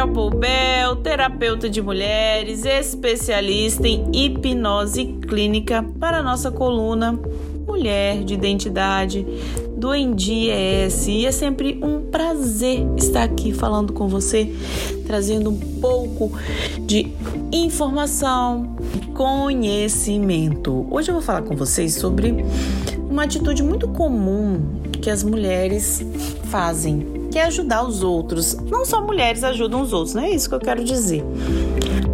Raquel Poubel, terapeuta de mulheres, especialista em hipnose clínica para nossa coluna Mulher de Identidade do ES. E é sempre um prazer estar aqui falando com você, trazendo um pouco de informação, conhecimento. Hoje eu vou falar com vocês sobre uma atitude muito comum que as mulheres fazem que é ajudar os outros. Não só mulheres ajudam os outros, não é isso que eu quero dizer.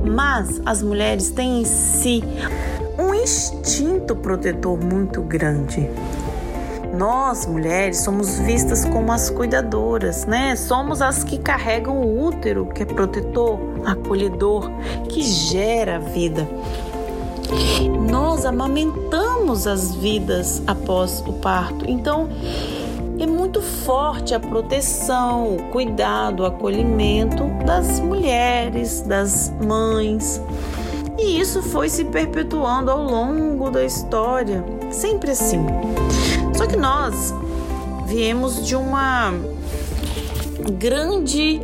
Mas as mulheres têm em si um instinto protetor muito grande. Nós, mulheres, somos vistas como as cuidadoras, né? Somos as que carregam o útero, que é protetor, acolhedor, que gera vida. Nós amamentamos as vidas após o parto. Então, forte a proteção, o cuidado, o acolhimento das mulheres, das mães. E isso foi se perpetuando ao longo da história, sempre assim. Só que nós viemos de uma grande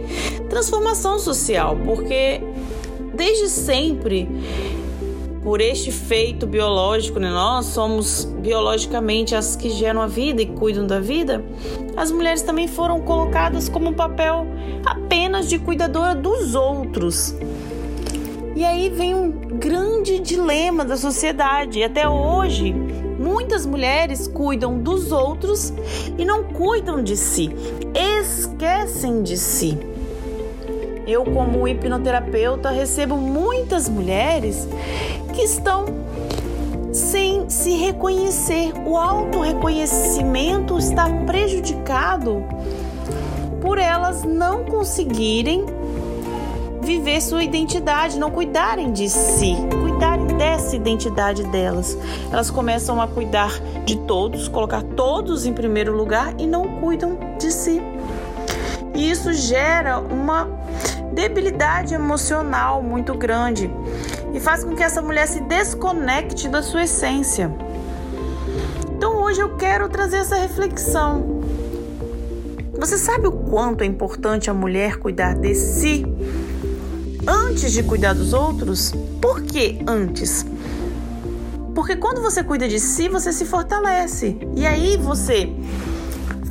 transformação social, porque desde sempre por este feito biológico, né? nós somos biologicamente as que geram a vida e cuidam da vida, as mulheres também foram colocadas como um papel apenas de cuidadora dos outros. E aí vem um grande dilema da sociedade. E até hoje, muitas mulheres cuidam dos outros e não cuidam de si, esquecem de si. Eu, como hipnoterapeuta, recebo muitas mulheres que estão sem se reconhecer. O autorreconhecimento está prejudicado por elas não conseguirem viver sua identidade, não cuidarem de si, cuidarem dessa identidade delas. Elas começam a cuidar de todos, colocar todos em primeiro lugar e não cuidam de si. E isso gera uma debilidade emocional muito grande e faz com que essa mulher se desconecte da sua essência. Então hoje eu quero trazer essa reflexão. Você sabe o quanto é importante a mulher cuidar de si antes de cuidar dos outros? Por que antes? Porque quando você cuida de si, você se fortalece. E aí você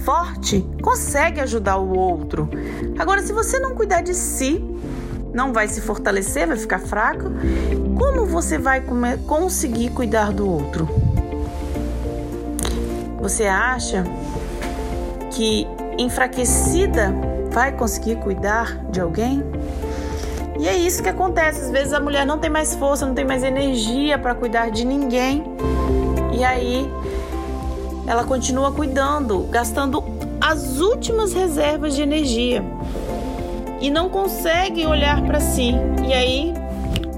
forte consegue ajudar o outro. Agora, se você não cuidar de si, não vai se fortalecer, vai ficar fraco, como você vai conseguir cuidar do outro? Você acha que enfraquecida vai conseguir cuidar de alguém? E é isso que acontece. Às vezes a mulher não tem mais força, não tem mais energia para cuidar de ninguém. E aí ela continua cuidando, gastando as últimas reservas de energia e não consegue olhar para si. E aí,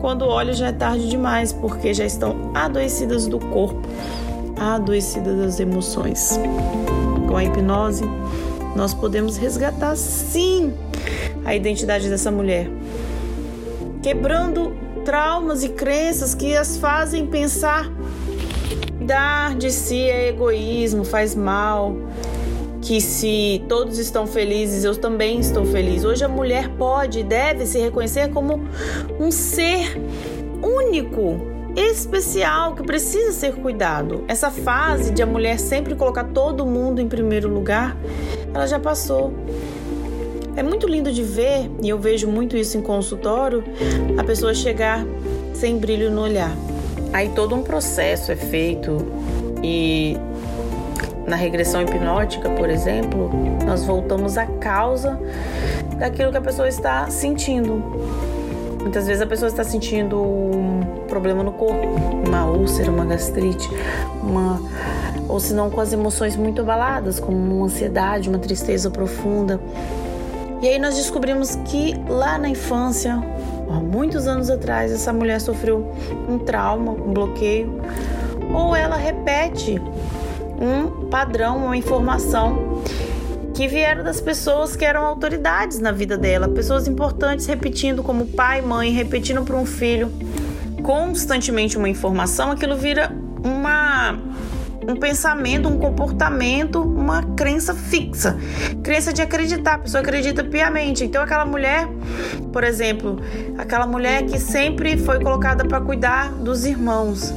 quando olha, já é tarde demais, porque já estão adoecidas do corpo, adoecidas das emoções. Com a hipnose, nós podemos resgatar sim a identidade dessa mulher, quebrando traumas e crenças que as fazem pensar Dar de si é egoísmo, faz mal. Que se todos estão felizes, eu também estou feliz. Hoje a mulher pode e deve se reconhecer como um ser único, especial, que precisa ser cuidado. Essa fase de a mulher sempre colocar todo mundo em primeiro lugar, ela já passou. É muito lindo de ver, e eu vejo muito isso em consultório, a pessoa chegar sem brilho no olhar. Aí todo um processo é feito e na regressão hipnótica, por exemplo, nós voltamos à causa daquilo que a pessoa está sentindo. Muitas vezes a pessoa está sentindo um problema no corpo, uma úlcera, uma gastrite, uma ou se não com as emoções muito abaladas, como uma ansiedade, uma tristeza profunda. E aí nós descobrimos que lá na infância há muitos anos atrás, essa mulher sofreu um trauma, um bloqueio, ou ela repete um padrão, uma informação que vieram das pessoas que eram autoridades na vida dela, pessoas importantes repetindo como pai, mãe, repetindo para um filho constantemente uma informação, aquilo vira uma um pensamento, um comportamento, uma crença fixa. Crença de acreditar, a pessoa acredita piamente. Então, aquela mulher, por exemplo, aquela mulher que sempre foi colocada para cuidar dos irmãos.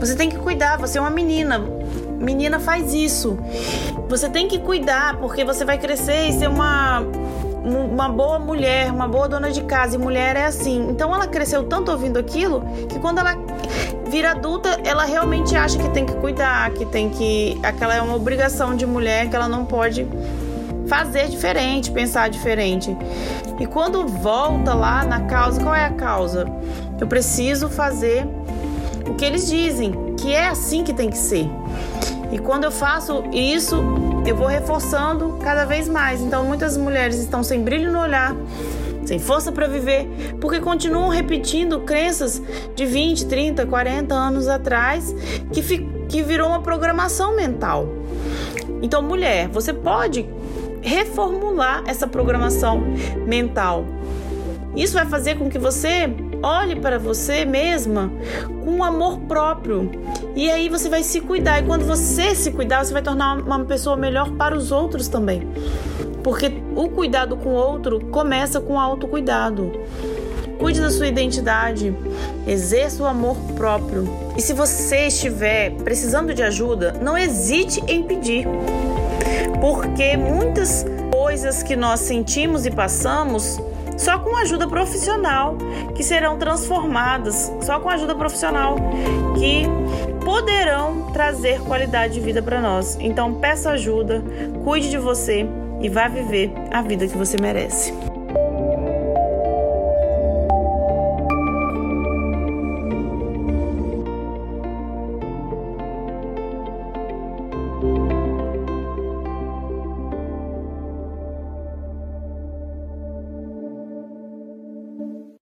Você tem que cuidar, você é uma menina. Menina faz isso. Você tem que cuidar, porque você vai crescer e ser uma uma boa mulher, uma boa dona de casa, e mulher é assim. Então ela cresceu tanto ouvindo aquilo que quando ela vira adulta, ela realmente acha que tem que cuidar, que tem que. aquela é uma obrigação de mulher que ela não pode fazer diferente, pensar diferente. E quando volta lá na causa, qual é a causa? Eu preciso fazer o que eles dizem, que é assim que tem que ser. E quando eu faço isso, eu vou reforçando cada vez mais. Então, muitas mulheres estão sem brilho no olhar, sem força para viver, porque continuam repetindo crenças de 20, 30, 40 anos atrás que, que virou uma programação mental. Então, mulher, você pode reformular essa programação mental. Isso vai fazer com que você olhe para você mesma com amor próprio. E aí você vai se cuidar. E quando você se cuidar, você vai tornar uma pessoa melhor para os outros também. Porque o cuidado com o outro começa com o autocuidado. Cuide da sua identidade, exerça o amor próprio. E se você estiver precisando de ajuda, não hesite em pedir. Porque muitas coisas que nós sentimos e passamos só com ajuda profissional que serão transformadas, só com ajuda profissional que poderão trazer qualidade de vida para nós. Então peça ajuda, cuide de você e vá viver a vida que você merece.